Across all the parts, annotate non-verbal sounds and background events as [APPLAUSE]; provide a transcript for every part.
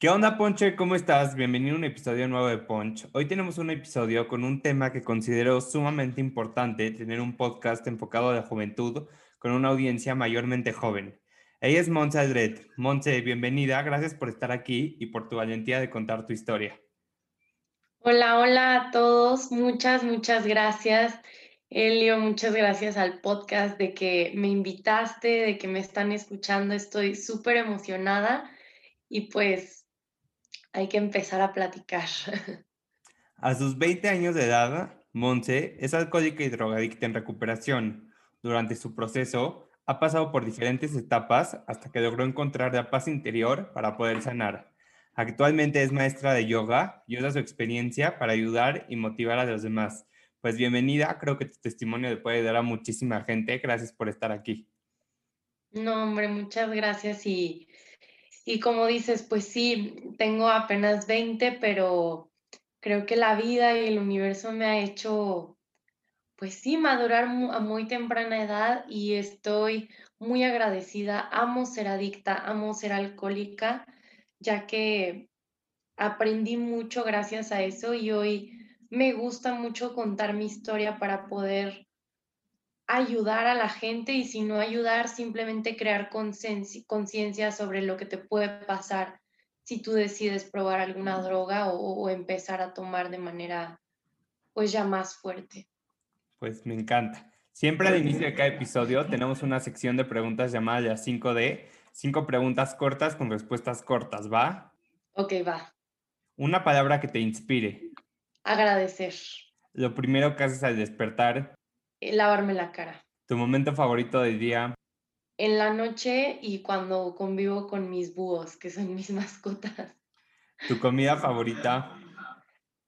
¿Qué onda, Ponche? ¿Cómo estás? Bienvenido a un episodio nuevo de Punch. Hoy tenemos un episodio con un tema que considero sumamente importante, tener un podcast enfocado a la juventud con una audiencia mayormente joven. Ella es Montse Aldred. Montse, bienvenida. Gracias por estar aquí y por tu valentía de contar tu historia. Hola, hola a todos. Muchas, muchas gracias. Elio, muchas gracias al podcast de que me invitaste, de que me están escuchando. Estoy súper emocionada y pues hay que empezar a platicar. [LAUGHS] A sus 20 años de edad, Monse es alcohólica y drogadicta en recuperación. Durante su proceso, ha pasado por diferentes etapas hasta que logró encontrar la paz interior para poder sanar. Actualmente es maestra de yoga y usa su experiencia para ayudar y motivar a los demás. Pues bienvenida, creo que tu testimonio le puede dar a muchísima gente. Gracias por estar aquí. No, hombre, muchas gracias y y como dices, pues sí, tengo apenas 20, pero creo que la vida y el universo me ha hecho, pues sí, madurar a muy temprana edad y estoy muy agradecida. Amo ser adicta, amo ser alcohólica, ya que aprendí mucho gracias a eso y hoy me gusta mucho contar mi historia para poder ayudar a la gente y si no ayudar, simplemente crear conciencia sobre lo que te puede pasar si tú decides probar alguna droga o, empezar a tomar de manera pues ya más fuerte. Pues me encanta. Siempre al inicio de cada episodio tenemos una sección de preguntas llamada ya 5D, cinco preguntas cortas con respuestas cortas, ¿va? Ok, va. Una palabra que te inspire. Agradecer. Lo primero que haces al despertar. Eh, lavarme la cara. ¿Tu momento favorito del día? En la noche y cuando convivo con mis búhos, que son mis [LAUGHS] mascotas. ¿Tu comida favorita?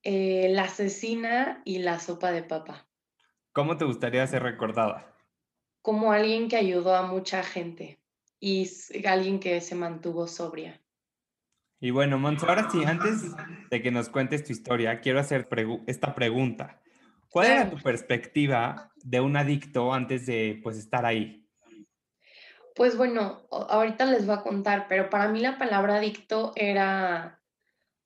Eh, la cecina y la sopa de papa. ¿Cómo te gustaría ser recordada? Como alguien que ayudó a mucha gente y alguien que se mantuvo sobria. Y bueno, Monzo, ahora sí, antes de que nos cuentes tu historia, quiero hacer esta pregunta. ¿Cuál era tu perspectiva de un adicto antes de pues estar ahí? Pues bueno, ahorita les voy a contar, pero para mí la palabra adicto era,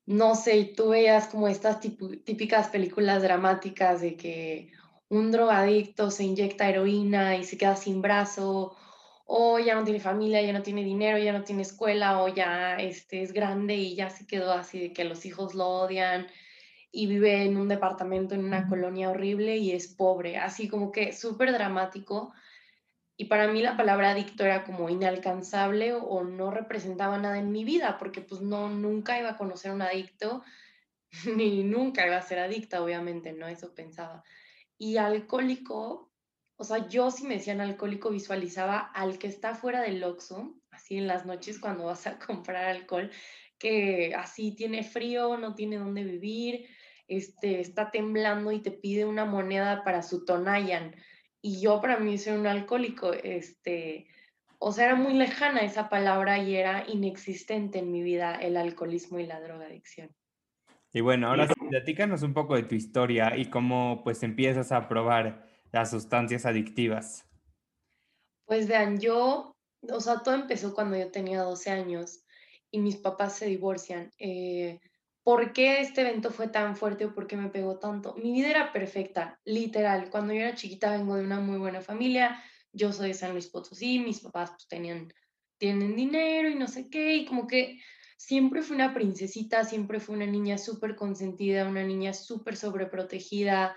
no sé, tú veías como estas típicas películas dramáticas de que un drogadicto se inyecta heroína y se queda sin brazo, o ya no tiene familia, ya no tiene dinero, ya no tiene escuela, o ya este, es grande y ya se quedó así de que los hijos lo odian y vive en un departamento en una colonia horrible y es pobre, así como que súper dramático. Y para mí la palabra adicto era como inalcanzable o, no representaba nada en mi vida, porque pues no, nunca iba a conocer a un adicto, [LAUGHS] ni nunca iba a ser adicta, obviamente, ¿no? Eso pensaba. Y alcohólico, o sea, yo si me decían alcohólico visualizaba al que está fuera del Oxxo, así en las noches cuando vas a [LAUGHS] comprar alcohol, que así tiene frío, no tiene dónde vivir, este, está temblando y te pide una moneda para su Tonayan. Y yo para mí soy un alcohólico, este, o sea, era muy lejana esa palabra y era inexistente en mi vida el alcoholismo y la drogadicción. Y bueno, ahora sí, platícanos un poco de tu historia y cómo pues empiezas a probar las sustancias adictivas. Pues vean, yo, o sea, todo empezó cuando yo tenía 12 años y mis papás se divorcian. Eh, ¿Por qué este evento fue tan fuerte o por qué me pegó tanto? Mi vida era perfecta, literal. Cuando yo era chiquita vengo de una muy buena familia, yo soy de San Luis Potosí, mis papás pues tenían, tienen dinero y no sé qué, y como que siempre fui una princesita, siempre fui una niña súper consentida, una niña súper sobreprotegida,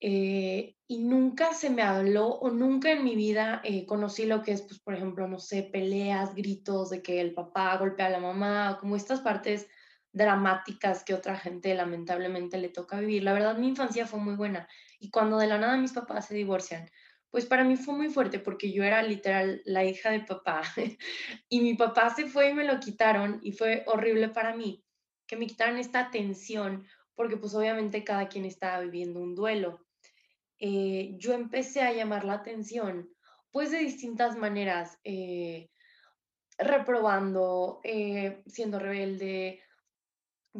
eh, y nunca se me habló o nunca en mi vida eh, conocí lo que es, pues, por ejemplo, no sé, peleas, gritos de que el papá golpea a la mamá, como estas partes dramáticas que otra gente lamentablemente le toca vivir. La verdad, mi infancia fue muy buena y cuando de la nada mis papás se divorcian, Pues para mí fue muy fuerte porque yo era literal la hija de papá [LAUGHS] y mi papá se fue y me lo quitaron y fue horrible para mí que me quitaran esta atención porque pues obviamente cada quien estaba viviendo un duelo. Eh, yo empecé a llamar la atención pues de distintas maneras, eh, reprobando, eh, siendo rebelde,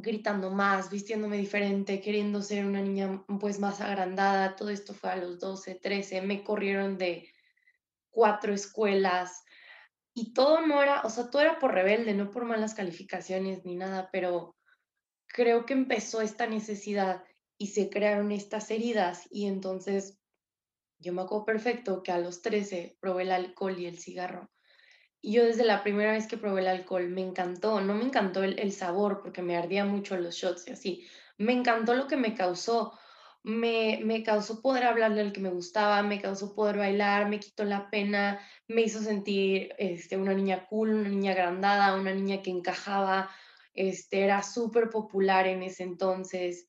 gritando más, vistiéndome diferente, queriendo ser una niña pues más agrandada. Todo esto fue a los 12, 13. Me corrieron de cuatro escuelas y todo no era, o sea, todo era por rebelde, no por malas calificaciones ni nada, pero creo que empezó esta necesidad y se crearon estas heridas y entonces yo me acuerdo perfecto que a los 13 probé el alcohol y el cigarro yo desde la primera vez que probé el alcohol me encantó, no me encantó el, sabor porque me ardía mucho los shots y así, me encantó lo que me causó. Me, me, causó poder hablarle al que me gustaba, me causó poder bailar, me quitó la pena, me hizo sentir este, una niña cool, una niña agrandada, una niña que encajaba, este, era súper popular en ese entonces.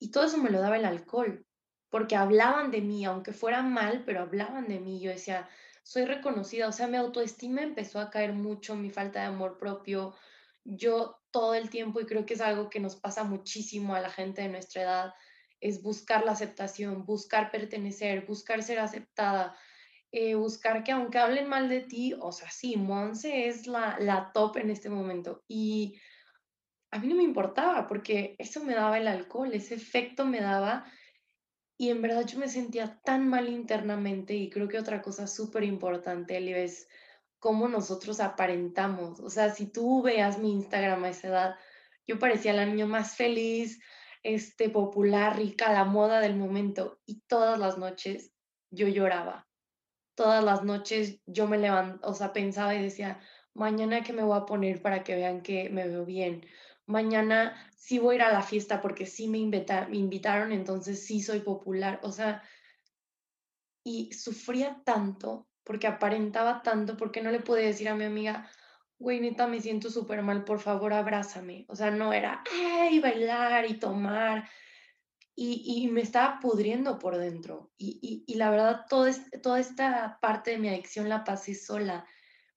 Y todo eso me lo daba el alcohol, porque hablaban de mí, aunque fuera mal, pero hablaban de mí. Yo decía, soy reconocida, o sea, mi autoestima empezó a caer mucho, mi falta de amor propio. Yo todo el tiempo, y creo que es algo que nos pasa muchísimo a la gente de nuestra edad, es buscar la aceptación, buscar pertenecer, buscar ser aceptada, eh, buscar que aunque hablen mal de ti, o sea, sí, Monse es la, la top en este momento. Y a mí no me importaba porque eso me daba el alcohol, ese efecto me daba y en verdad yo me sentía tan mal internamente y creo que otra cosa súper importante, Eli, es cómo nosotros aparentamos. O sea, si tú veas mi Instagram a esa edad, yo parecía la niña más feliz, este, popular, rica, la moda del momento. Y todas las noches yo lloraba. Todas las noches yo me levantaba, o sea, pensaba y decía, mañana que me voy a poner para que vean que me veo bien mañana sí voy a ir a la fiesta porque sí me, me invitaron, entonces sí soy popular. O sea, y sufría tanto porque aparentaba tanto, porque no le podía decir a mi amiga, güey, neta, me siento súper mal, por favor, abrázame. O sea, no era, ay, bailar y tomar. Y, y me estaba pudriendo por dentro. Y, y, la verdad, todo toda esta parte de mi adicción la pasé sola.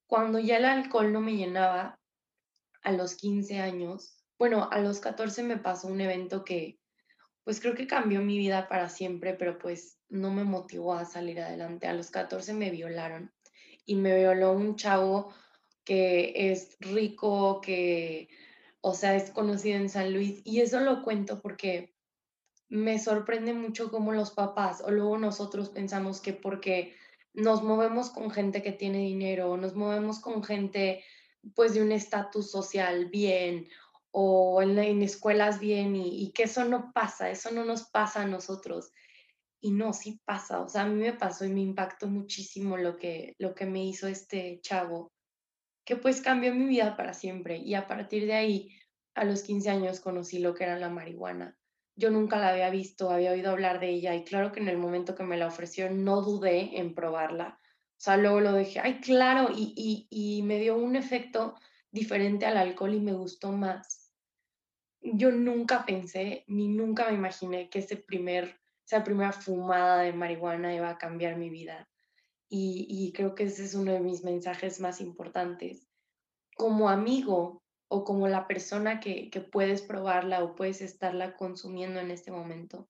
Cuando ya el alcohol no me llenaba, a los 15 años, bueno, a los 14 me pasó un evento que, pues creo que cambió mi vida para siempre, pero pues no me motivó a salir adelante. A los 14 me violaron y me violó un chavo que es rico, que, o sea, es conocido en San Luis. Y eso lo cuento porque me sorprende mucho cómo los papás o luego nosotros pensamos que porque nos movemos con gente que tiene dinero, nos movemos con gente pues de un estatus social bien o en, escuelas bien y, que eso no pasa, eso no nos pasa a nosotros. Y no, sí pasa, o sea, a mí me pasó y me impactó muchísimo lo que, lo que me hizo este chavo, que pues cambió mi vida para siempre. Y a partir de ahí, a los 15 años conocí lo que era la marihuana. Yo nunca la había visto, había oído hablar de ella y claro que en el momento que me la ofreció no dudé en probarla. O sea, luego lo dejé, ay, claro, y, y, y me dio un efecto diferente al alcohol y me gustó más yo nunca pensé ni nunca me imaginé que ese primer, esa primera fumada de marihuana iba a cambiar mi vida. Y, creo que ese es uno de mis mensajes más importantes. Como amigo o como la persona que, que puedes probarla o puedes estarla consumiendo en este momento,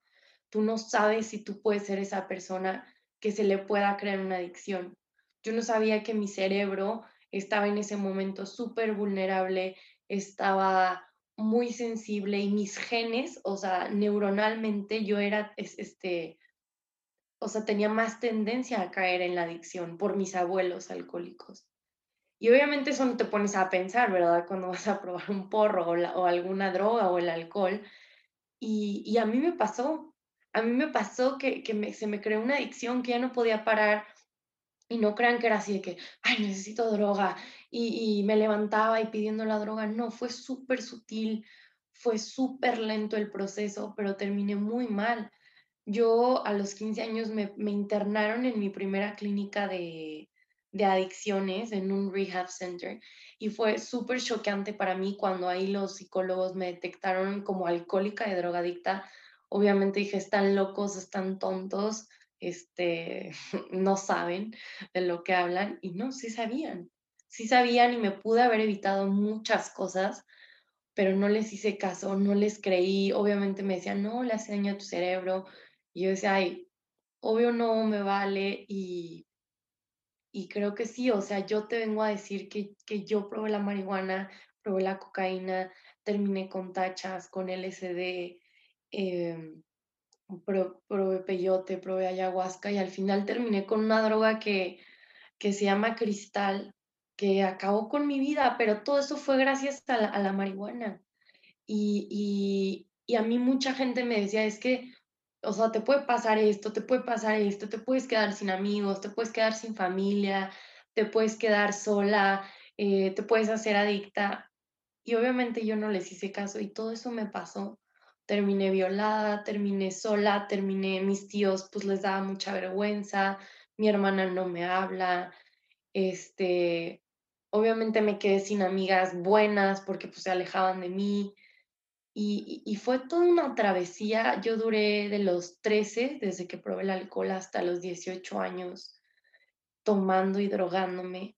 tú no sabes si tú puedes ser esa persona que se le pueda crear una adicción. Yo no sabía que mi cerebro estaba en ese momento súper vulnerable, estaba muy sensible y mis genes, o sea, neuronalmente yo era, este, o sea, tenía más tendencia a caer en la adicción por mis abuelos alcohólicos. Y obviamente eso no te pones a pensar, ¿verdad? Cuando vas a probar un porro o, alguna droga o el alcohol. Y, a mí me pasó, a mí me pasó que, se me creó una adicción que ya no podía parar y no crean que era así de que, ay, necesito droga y, me levantaba y pidiendo la droga. No, fue súper sutil, fue súper lento el proceso, pero terminé muy mal. Yo a los 15 años me, internaron en mi primera clínica de, de adicciones en un rehab center y fue súper choqueante para mí cuando ahí los psicólogos me detectaron como alcohólica y drogadicta. Obviamente dije, están locos, están tontos, este, [LAUGHS] no saben de lo que hablan y no, sí sabían, sí sabían y me pude haber evitado muchas cosas, pero no les hice caso, no les creí, obviamente me decían, no, le hace daño a tu cerebro, y yo decía, ay, obvio no me vale y, y creo que sí, o sea, yo te vengo a decir que, que yo probé la marihuana, probé la cocaína, terminé con tachas, con LSD, eh, probé peyote, probé ayahuasca y al final terminé con una droga que, que se llama cristal, que acabó con mi vida, pero todo eso fue gracias a la, a la marihuana. Y, y, y, a mí mucha gente me decía, es que, o sea, te puede pasar esto, te puede pasar esto, te puedes quedar sin amigos, te puedes quedar sin familia, te puedes quedar sola, eh, te puedes hacer adicta. Y obviamente yo no les hice caso y todo eso me pasó terminé violada, terminé sola, terminé, mis tíos pues les daba mucha vergüenza, mi hermana no me habla, este, obviamente me quedé sin amigas buenas porque pues se alejaban de mí y, y, fue toda una travesía, yo duré de los 13, desde que probé el alcohol hasta los 18 años, tomando y drogándome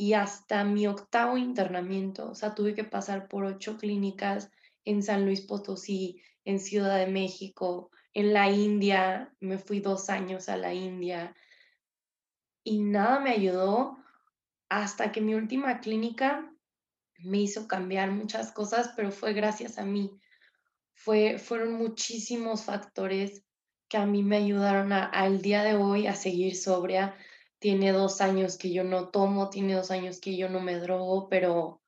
y hasta mi octavo internamiento, o sea, tuve que pasar por ocho clínicas en San Luis Potosí, en Ciudad de México, en la India, me fui dos años a la India y nada me ayudó hasta que mi última clínica me hizo cambiar muchas cosas, pero fue gracias a mí. Fue, fueron muchísimos factores que a mí me ayudaron al día de hoy a seguir sobria. Tiene dos años que yo no tomo, tiene dos años que yo no me drogo, pero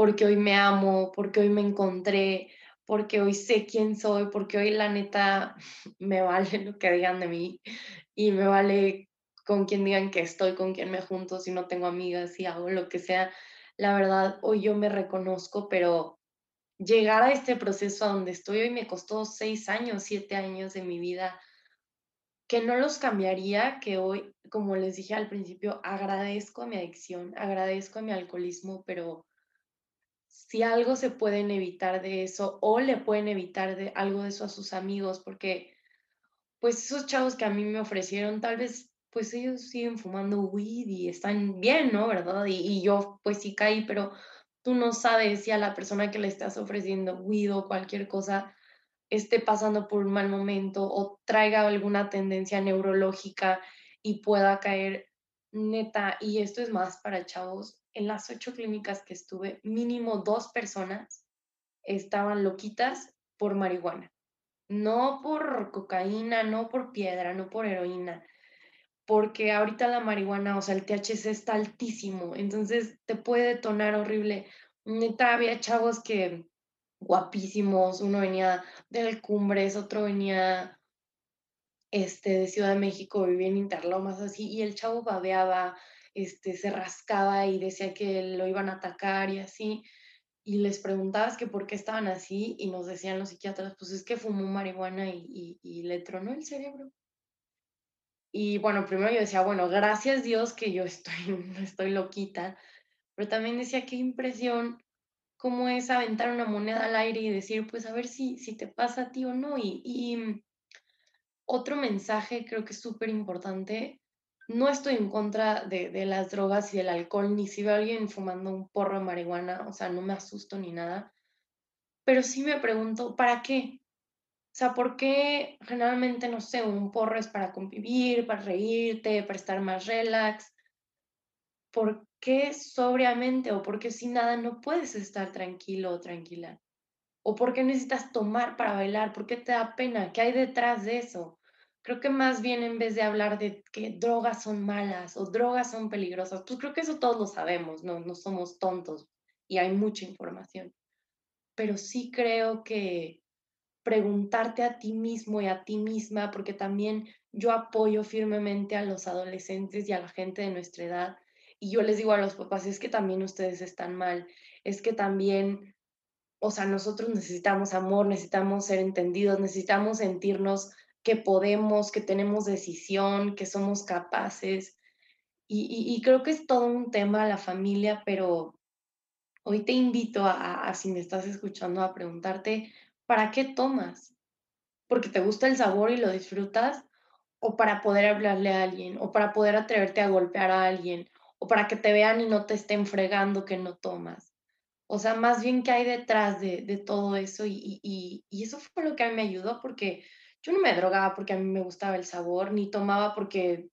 porque hoy me amo, porque hoy me encontré, porque hoy sé quién soy, porque hoy la neta [LAUGHS] me vale lo que digan de mí y me vale con quien digan que estoy, con quien me junto, si no tengo amigas, si hago lo que sea. La verdad, hoy yo me reconozco, pero llegar a este proceso a donde estoy hoy me costó seis años, siete años de mi vida, que no los cambiaría, que hoy, como les dije al principio, agradezco a mi adicción, agradezco a mi alcoholismo, pero si algo se pueden evitar de eso o le pueden evitar de algo de eso a sus amigos, porque pues esos chavos que a mí me ofrecieron, tal vez pues ellos siguen fumando weed y están bien, ¿no? ¿Verdad? Y, y yo pues sí caí, pero tú no sabes si a la persona que le estás ofreciendo weed o cualquier cosa esté pasando por un mal momento o traiga alguna tendencia neurológica y pueda caer neta, y esto es más para chavos, en las ocho clínicas que estuve, mínimo dos personas estaban loquitas por marihuana. No por cocaína, no por piedra, no por heroína. Porque ahorita la marihuana, o sea, el THC está altísimo, entonces te puede detonar horrible. Neta, había chavos que guapísimos, uno venía del Cumbres, otro venía este, de Ciudad de México, vivía en Interlomas, así, y el chavo babeaba, este, se rascaba y decía que lo iban a atacar y así. Y les preguntabas que por qué estaban así y nos decían los psiquiatras, pues es que fumó marihuana y, le tronó el cerebro. Y bueno, primero yo decía, bueno, gracias Dios que yo [LAUGHS] estoy, no estoy loquita, pero también decía, qué impresión, cómo es aventar una moneda al aire y decir, pues a ver si, si te pasa a ti o no. Y, y otro mensaje creo que es súper importante no estoy en contra de, las drogas y del alcohol, ni si veo a alguien fumando un porro de marihuana, o sea, no me asusto ni nada, pero sí me pregunto, ¿para qué? O sea, ¿por qué generalmente, no sé, un porro es para convivir, para reírte, para estar más relax? ¿Por qué sobriamente o por qué sin nada no puedes estar tranquilo o tranquila? ¿O por qué necesitas tomar para bailar? ¿Por qué te da pena? ¿Qué hay detrás de eso? Creo que más bien en vez de hablar de que drogas son malas o drogas son peligrosas, pues creo que eso todos lo sabemos, no, no somos tontos y hay mucha información. Pero sí creo que preguntarte a ti mismo y a ti misma, porque también yo apoyo firmemente a los adolescentes y a la gente de nuestra edad, y yo les digo a los papás, es que también ustedes están mal, es que también, o sea, nosotros necesitamos amor, necesitamos ser entendidos, necesitamos sentirnos que podemos, que tenemos decisión, que somos capaces. Y, creo que es todo un tema la familia, pero hoy te invito a, si me estás escuchando, a preguntarte, ¿para qué tomas? ¿Porque te gusta el sabor y lo disfrutas? o para poder hablarle a alguien, o para poder atreverte a golpear a alguien, o para que te vean y no te estén fregando que no tomas. O sea, más bien que hay detrás de, todo eso y, y, eso fue lo que a mí me ayudó porque yo no me drogaba porque a mí me gustaba el sabor, ni tomaba porque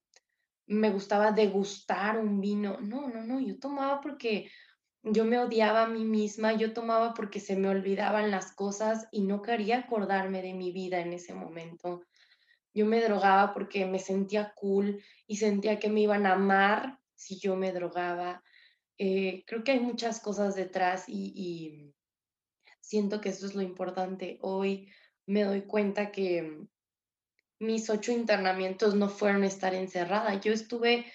me gustaba degustar un vino. No, no, no, yo tomaba porque yo me odiaba a mí misma, yo tomaba porque se me olvidaban las cosas y no quería acordarme de mi vida en ese momento. Yo me drogaba porque me sentía cool y sentía que me iban a amar si yo me drogaba. Eh, creo que hay muchas cosas detrás y, siento que eso es lo importante. Hoy me doy cuenta que mis ocho internamientos no fueron estar encerrada. Yo estuve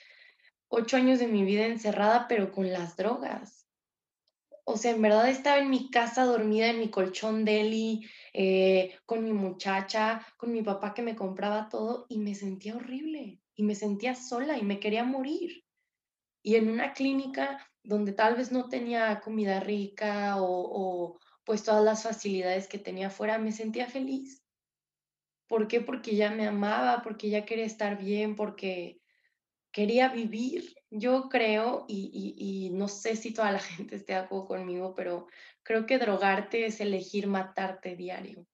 ocho años de mi vida encerrada, pero con las drogas. O sea, en verdad estaba en mi casa dormida en mi colchón deli, eh, con mi muchacha, con mi papá que me compraba todo y me sentía horrible y me sentía sola y me quería morir. Y en una clínica donde tal vez no tenía comida rica o, pues todas las facilidades que tenía afuera, me sentía feliz. ¿Por qué? Porque ya me amaba, porque ya quería estar bien, porque quería vivir. Yo creo, y, no sé si toda la [LAUGHS] gente esté de acuerdo conmigo, pero creo que drogarte es elegir matarte diario.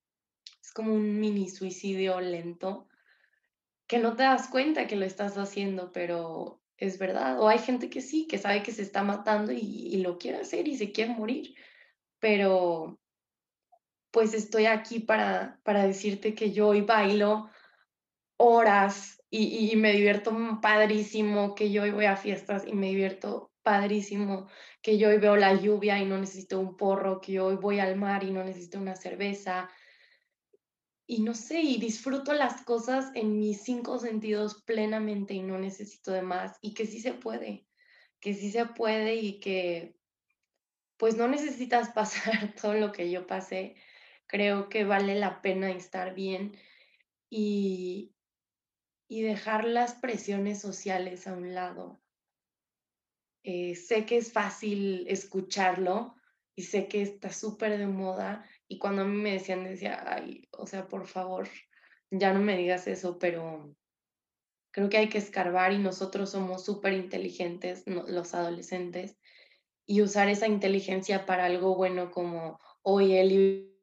Es como un mini suicidio lento, que no te das cuenta que lo estás haciendo, pero es verdad. O hay gente que sí, que sabe que se está matando y, lo quiere hacer y se quiere morir. Pero pues estoy aquí para, para decirte que yo hoy bailo horas y, y, me divierto padrísimo, que yo hoy voy a fiestas y me divierto padrísimo, que yo hoy veo la lluvia y no necesito un porro, que yo hoy voy al mar y no necesito una cerveza, y no sé, y disfruto las cosas en mis cinco sentidos plenamente y no necesito de más, y que sí se puede, que sí se puede y que pues no necesitas [LAUGHS] pasar todo lo que yo pasé, creo que vale la pena estar bien y, y dejar las presiones sociales a un lado. Eh, sé que es fácil escucharlo y sé que está súper de moda y cuando a mí me decían, decía, ay, o sea, por favor, ya no me digas eso, pero creo que hay que escarbar y nosotros somos súper inteligentes, los adolescentes, y usar esa inteligencia para algo bueno como hoy él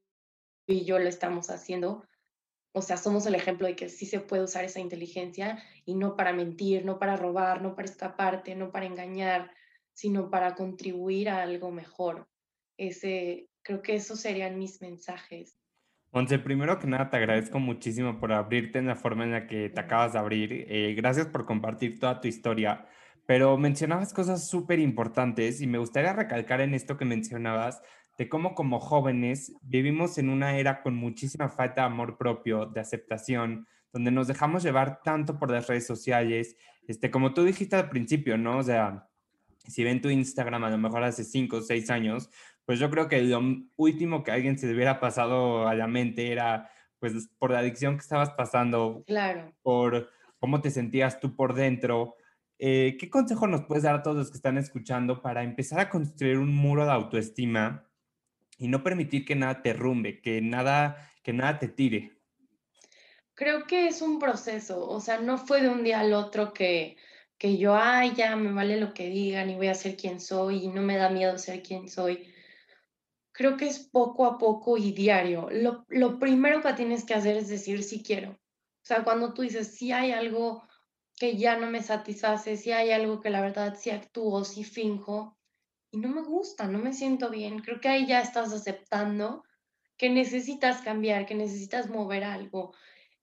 y yo lo estamos haciendo. O sea, somos el ejemplo de que sí se puede usar esa inteligencia y no para mentir, no para robar, no para escaparte, no para engañar, sino para contribuir a algo mejor. Ese, Creo que esos serían mis mensajes. Monse, primero que nada te agradezco muchísimo por abrirte en la forma en la que te acabas de abrir. Eh, gracias por compartir toda tu historia. Pero mencionabas cosas súper importantes y me gustaría recalcar en esto que mencionabas de cómo como jóvenes vivimos en una era con muchísima falta de amor propio, de aceptación, donde nos dejamos llevar tanto por las redes sociales, este, como tú dijiste al principio, ¿no? O sea, si ven tu Instagram a lo mejor hace cinco o seis años, pues yo creo que lo último que a alguien se le hubiera pasado a la mente era, pues, por la adicción que estabas pasando, claro. por cómo te sentías tú por dentro. Eh, ¿Qué consejo nos puedes dar a todos los que están escuchando para empezar a construir un muro de autoestima y no permitir que nada te rumbe, que nada, que nada te tire? Creo que es un proceso, o sea, no fue de un día al otro que, que yo, ay, ya me vale lo que digan y voy a ser quien soy y no me da miedo ser quien soy creo que es poco a poco y diario. Lo, lo primero que tienes que hacer es decir si quiero. O sea, cuando tú dices si hay algo que ya no me satisface, si hay algo que la verdad sí actúo, sí finjo y no me gusta, no me siento bien, creo que ahí ya estás aceptando que necesitas cambiar, que necesitas mover algo.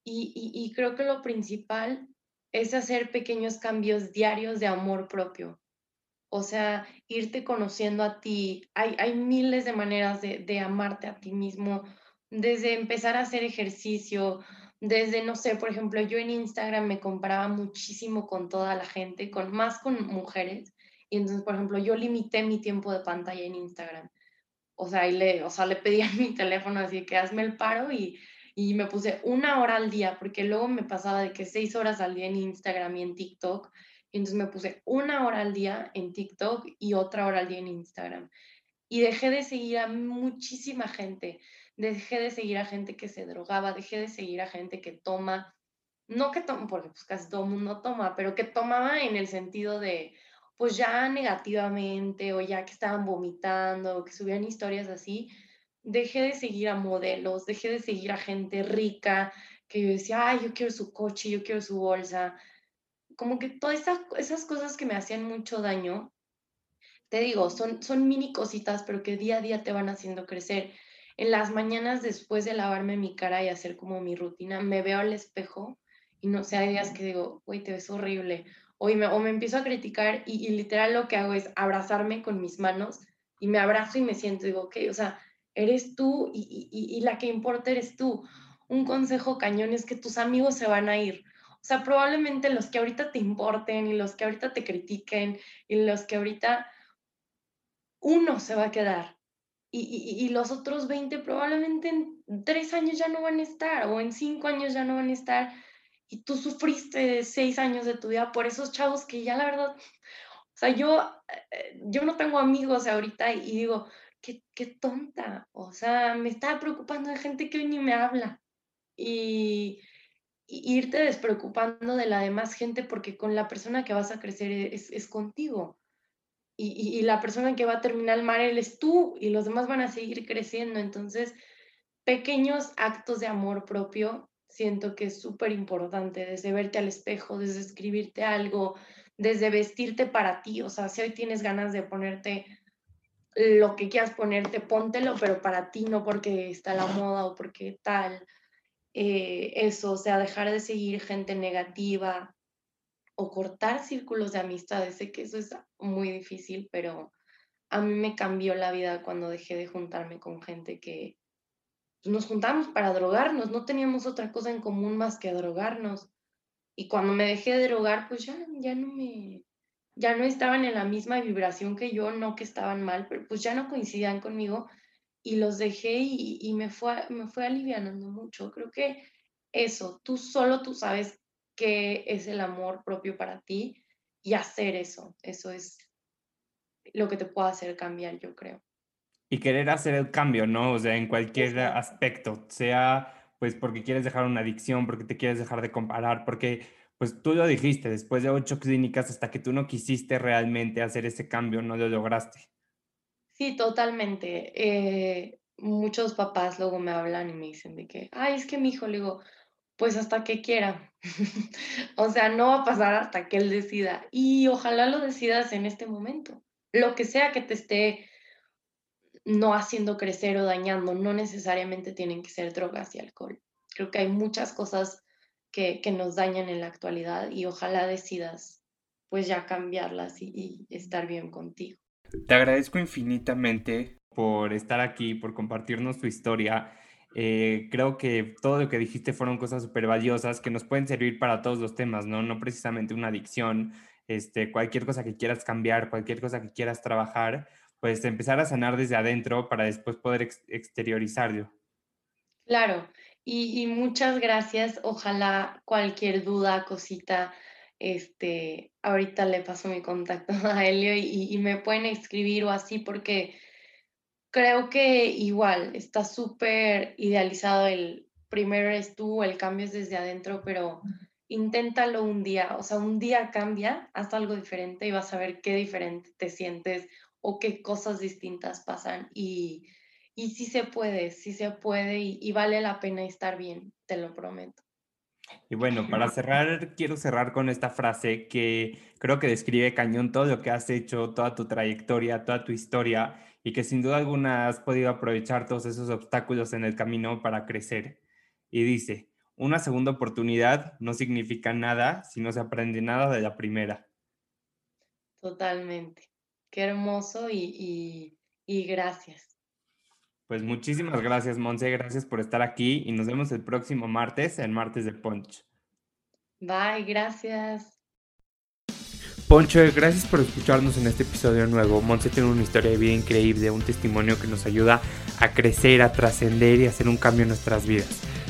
Y, y, y creo que lo principal es hacer pequeños cambios diarios de amor propio. O sea, irte conociendo a ti. Hay, hay miles de maneras de, de amarte a ti mismo, desde empezar a hacer ejercicio, desde, no sé, por ejemplo, yo en Instagram me comparaba muchísimo con toda la gente, con más con mujeres. Y entonces, por ejemplo, yo limité mi tiempo de pantalla en Instagram. O sea, y le, o sea, le pedí a mi teléfono así que hazme el paro y, y me puse una hora al día, porque luego me pasaba de que seis horas al día en Instagram y en TikTok y entonces me puse una hora al día en TikTok y otra hora al día en Instagram. Y dejé de seguir a muchísima gente. Dejé de seguir a gente que se drogaba, dejé de seguir a gente que toma. no que toma, porque pues casi todo el mundo toma, pero que tomaba en el sentido de, pues ya negativamente o ya que estaban vomitando o que subían historias así, dejé de seguir a modelos, dejé de seguir a gente rica, que yo decía, ay, yo quiero su coche, yo quiero su bolsa. Como que todas esas, esas cosas que me hacían mucho daño, te digo, son, son mini cositas, pero que día a día te van haciendo crecer. En las mañanas después de lavarme mi cara y hacer como mi rutina, me veo al espejo y no sé, hay días que digo, güey, te ves horrible. O me, o me empiezo a criticar y, y, literal lo que hago es abrazarme con mis manos y me abrazo y me siento, digo, ok, o sea, eres tú y, y, y la que importa eres tú. Un consejo cañón es que tus amigos se van a ir. O sea, probablemente los que ahorita te importen y los que ahorita te critiquen y los que ahorita uno se va a quedar. Y, y, y, los otros 20 probablemente en tres años ya no van a estar o en cinco años ya no van a estar y tú sufriste seis años de tu vida por esos chavos que ya la verdad, o sea, yo, eh, yo no tengo amigos ahorita y digo, qué, qué tonta, o sea, me estaba preocupando de gente que hoy ni me habla y, y irte despreocupando de la demás gente porque con la persona que vas a crecer es, es contigo. Y, la persona que va a terminar el mar es tú y los demás van a seguir creciendo. Entonces, pequeños actos de amor propio siento que es súper importante, desde verte al espejo, desde escribirte algo, desde vestirte para ti, o sea, si hoy tienes ganas de ponerte lo que quieras ponerte, póntelo, pero para ti, no porque está la moda o porque tal, eh, eso, o sea, dejar de seguir gente negativa o cortar círculos de amistades, sé que eso es muy difícil, pero a mí me cambió la vida cuando dejé de juntarme con gente que, nos juntamos para drogarnos, no teníamos otra cosa en común más que drogarnos. Y cuando me dejé de drogar, pues ya, ya no me, ya no estaban en la misma vibración que yo, no que estaban mal, pero pues ya no coincidían conmigo y los dejé y, y me, fue, me fue alivianando mucho. Creo que eso, tú solo tú sabes qué es el amor propio para ti y hacer eso, eso es lo que te puede hacer cambiar, yo creo y querer hacer el cambio, ¿no? O sea, en cualquier aspecto, sea pues porque quieres dejar una adicción, porque te quieres dejar de comparar, porque pues tú lo dijiste, después de ocho clínicas, hasta que tú no quisiste realmente hacer ese cambio, no lo lograste. Sí, totalmente. Eh, muchos papás luego me hablan y me dicen de que, ay, es que mi hijo, le digo, pues hasta que quiera. [LAUGHS] o sea, no va a pasar hasta que él decida. Y ojalá lo decidas en este momento. Lo que sea que te esté no haciendo crecer o dañando, no necesariamente tienen que ser drogas y alcohol. Creo que hay muchas cosas que, nos dañan en la actualidad y ojalá decidas pues ya cambiarlas y, estar bien contigo. Te agradezco infinitamente por estar aquí, por compartirnos tu historia. Eh, creo que todo lo que dijiste fueron cosas súper valiosas que nos pueden servir para todos los temas, ¿no? No precisamente una adicción, este, cualquier cosa que quieras cambiar, cualquier cosa que quieras trabajar, pues empezar a sanar desde adentro para después poder exteriorizarlo. Claro, y, muchas gracias. Ojalá cualquier duda, cosita, este, ahorita le paso mi contacto [LAUGHS] a Helio y, y me pueden escribir o así porque creo que igual está súper idealizado el primero es tú, el cambio es desde adentro, pero inténtalo un día, o sea, un día cambia, haz algo diferente y vas a ver qué diferente te sientes o qué cosas distintas pasan y, y sí se puede, sí se puede y, vale la pena estar bien, te lo prometo. Y bueno, para [LAUGHS] cerrar, quiero cerrar con esta frase que creo que describe cañón todo lo que has hecho, toda tu trayectoria, toda tu historia y que sin duda alguna has podido aprovechar todos esos obstáculos en el camino para crecer. Y dice, una segunda oportunidad no significa nada si no se aprende nada de la primera. Totalmente. Qué hermoso y, gracias. Pues muchísimas gracias, Monse. Gracias por estar aquí y nos vemos el próximo martes, el martes de Punch. Bye, gracias. Poncho, gracias por escucharnos en este episodio nuevo. Monse tiene una historia de vida increíble, un testimonio que nos ayuda a crecer, a trascender y a hacer un cambio en nuestras vidas.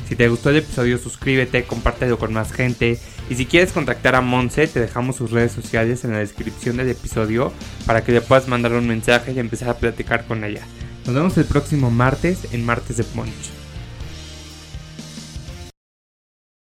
Si te gustó el episodio, suscríbete, compártelo con más gente. Y si quieres contactar a Monse, te dejamos sus redes sociales en la descripción del episodio para que le puedas mandar un mensaje y empezar a platicar con ella. Nos vemos el próximo martes en Martes de Punch.